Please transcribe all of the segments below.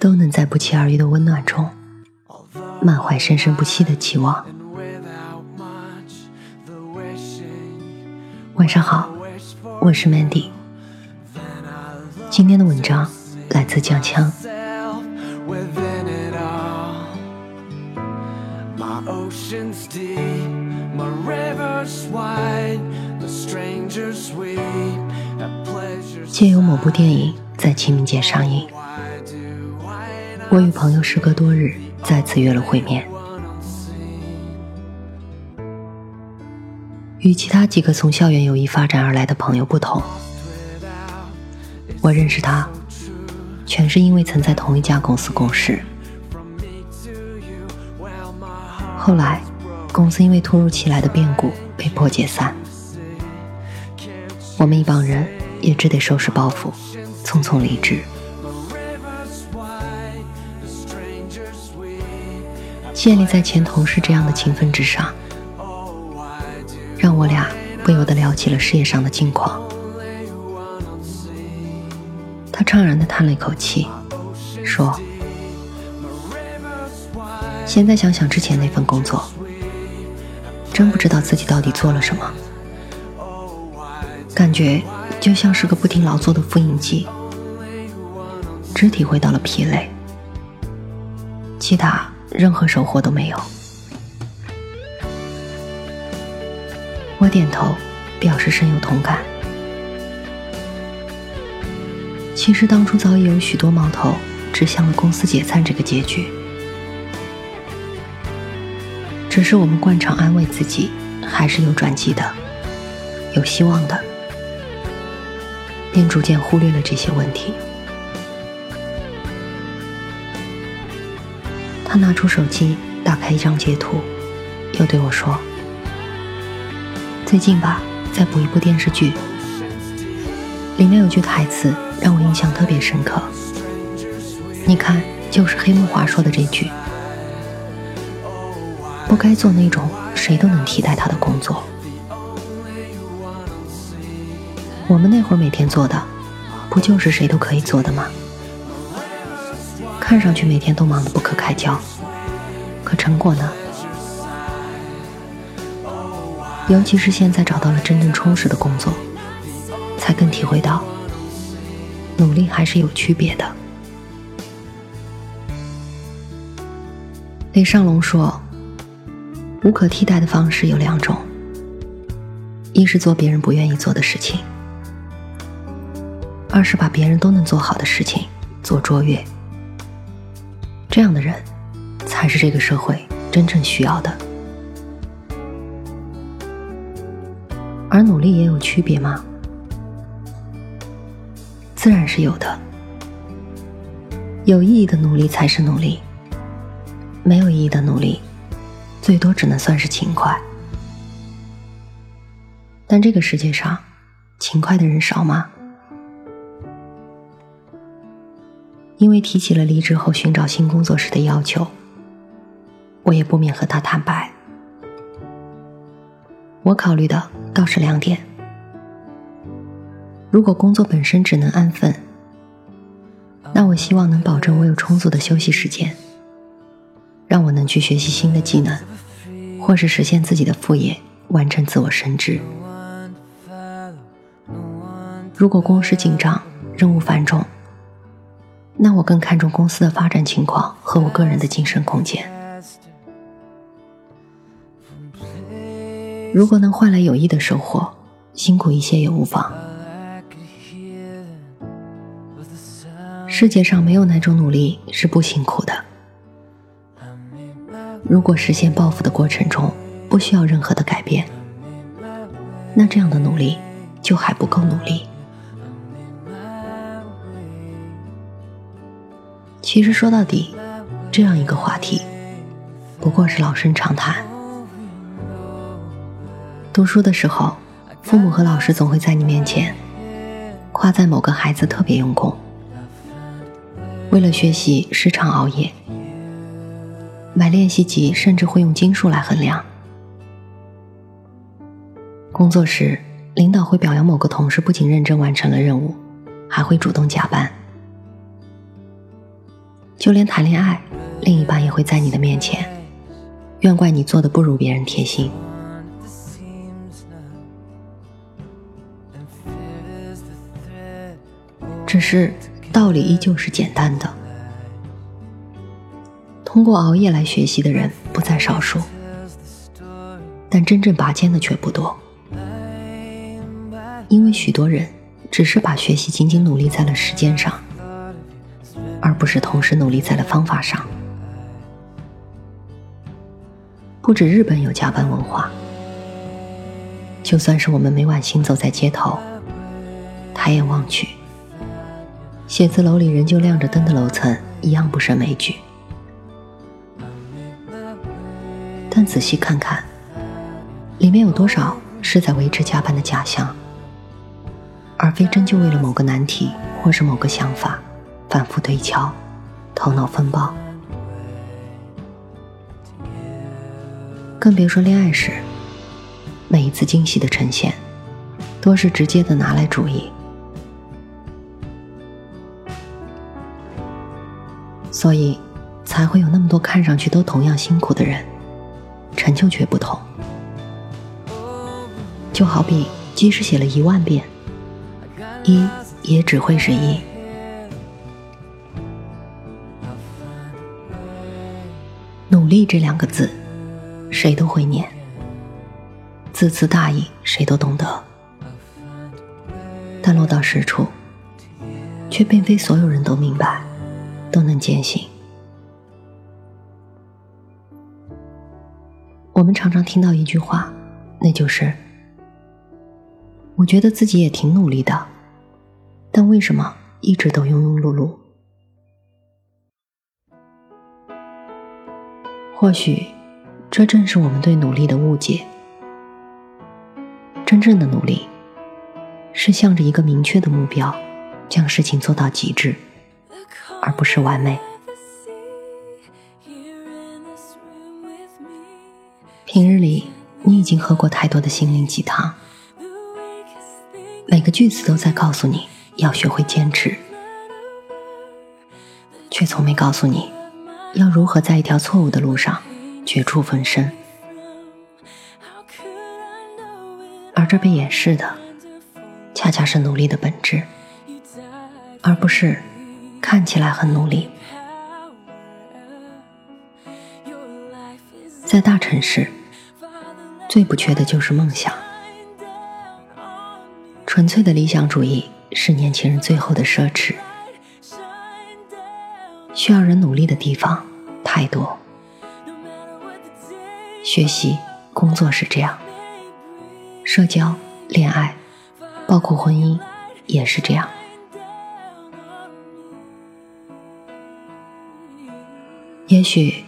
都能在不期而遇的温暖中，满怀生生不息的期望。晚上好，我是 Mandy。今天的文章来自江枪。借由某部电影在清明节上映。我与朋友时隔多日再次约了会面。与其他几个从校园友谊发展而来的朋友不同，我认识他，全是因为曾在同一家公司共事。后来，公司因为突如其来的变故被迫解散，我们一帮人也只得收拾包袱，匆匆离职。建立在前同事这样的情分之上，让我俩不由得聊起了事业上的近况。他怅然地叹了一口气，说：“现在想想之前那份工作，真不知道自己到底做了什么，感觉就像是个不停劳作的复印机，只体会到了疲累，其他。”任何收获都没有。我点头，表示深有同感。其实当初早已有许多矛头指向了公司解散这个结局，只是我们惯常安慰自己，还是有转机的，有希望的，便逐渐忽略了这些问题。拿出手机，打开一张截图，又对我说：“最近吧，在补一部电视剧，里面有句台词让我印象特别深刻。你看，就是黑木华说的这句：不该做那种谁都能替代他的工作。我们那会儿每天做的，不就是谁都可以做的吗？”看上去每天都忙得不可开交，可成果呢？尤其是现在找到了真正充实的工作，才更体会到努力还是有区别的。李尚龙说：“无可替代的方式有两种，一是做别人不愿意做的事情，二是把别人都能做好的事情做卓越。”这样的人，才是这个社会真正需要的。而努力也有区别吗？自然是有的。有意义的努力才是努力，没有意义的努力，最多只能算是勤快。但这个世界上，勤快的人少吗？因为提起了离职后寻找新工作时的要求，我也不免和他坦白。我考虑的倒是两点：如果工作本身只能安分，那我希望能保证我有充足的休息时间，让我能去学习新的技能，或是实现自己的副业，完成自我升职。如果公事紧张，任务繁重。那我更看重公司的发展情况和我个人的晋升空间。如果能换来有益的收获，辛苦一些也无妨。世界上没有哪种努力是不辛苦的。如果实现抱负的过程中不需要任何的改变，那这样的努力就还不够努力。其实说到底，这样一个话题，不过是老生常谈。读书的时候，父母和老师总会在你面前夸赞某个孩子特别用功，为了学习时常熬夜，买练习集甚至会用斤数来衡量。工作时，领导会表扬某个同事不仅认真完成了任务，还会主动加班。就连谈恋爱，另一半也会在你的面前怨怪你做的不如别人贴心。只是道理依旧是简单的，通过熬夜来学习的人不在少数，但真正拔尖的却不多，因为许多人只是把学习仅仅努力在了时间上。而不是同时努力在了方法上。不止日本有加班文化，就算是我们每晚行走在街头，抬眼望去，写字楼里仍旧亮着灯的楼层，一样不胜枚举。但仔细看看，里面有多少是在维持加班的假象，而非真就为了某个难题或是某个想法。反复对敲，头脑风暴，更别说恋爱时，每一次惊喜的呈现，多是直接的拿来主义，所以才会有那么多看上去都同样辛苦的人，成就却不同。就好比，即使写了一万遍，一也只会是一。努力这两个字，谁都会念，字字大意，谁都懂得，但落到实处，却并非所有人都明白，都能坚信。我们常常听到一句话，那就是：“我觉得自己也挺努力的，但为什么一直都庸庸碌碌？”或许，这正是我们对努力的误解。真正的努力，是向着一个明确的目标，将事情做到极致，而不是完美。平日里，你已经喝过太多的心灵鸡汤，每个句子都在告诉你要学会坚持，却从没告诉你。要如何在一条错误的路上绝处逢生？而这被掩饰的，恰恰是努力的本质，而不是看起来很努力。在大城市，最不缺的就是梦想。纯粹的理想主义是年轻人最后的奢侈。需要人努力的地方太多，学习、工作是这样，社交、恋爱，包括婚姻，也是这样。也许，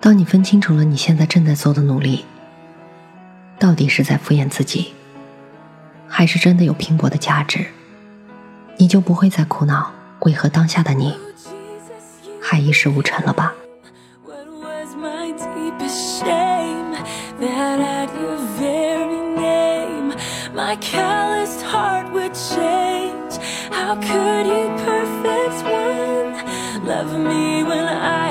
当你分清楚了你现在正在做的努力，到底是在敷衍自己，还是真的有拼搏的价值，你就不会再苦恼为何当下的你。还一事无成了吧 love me when I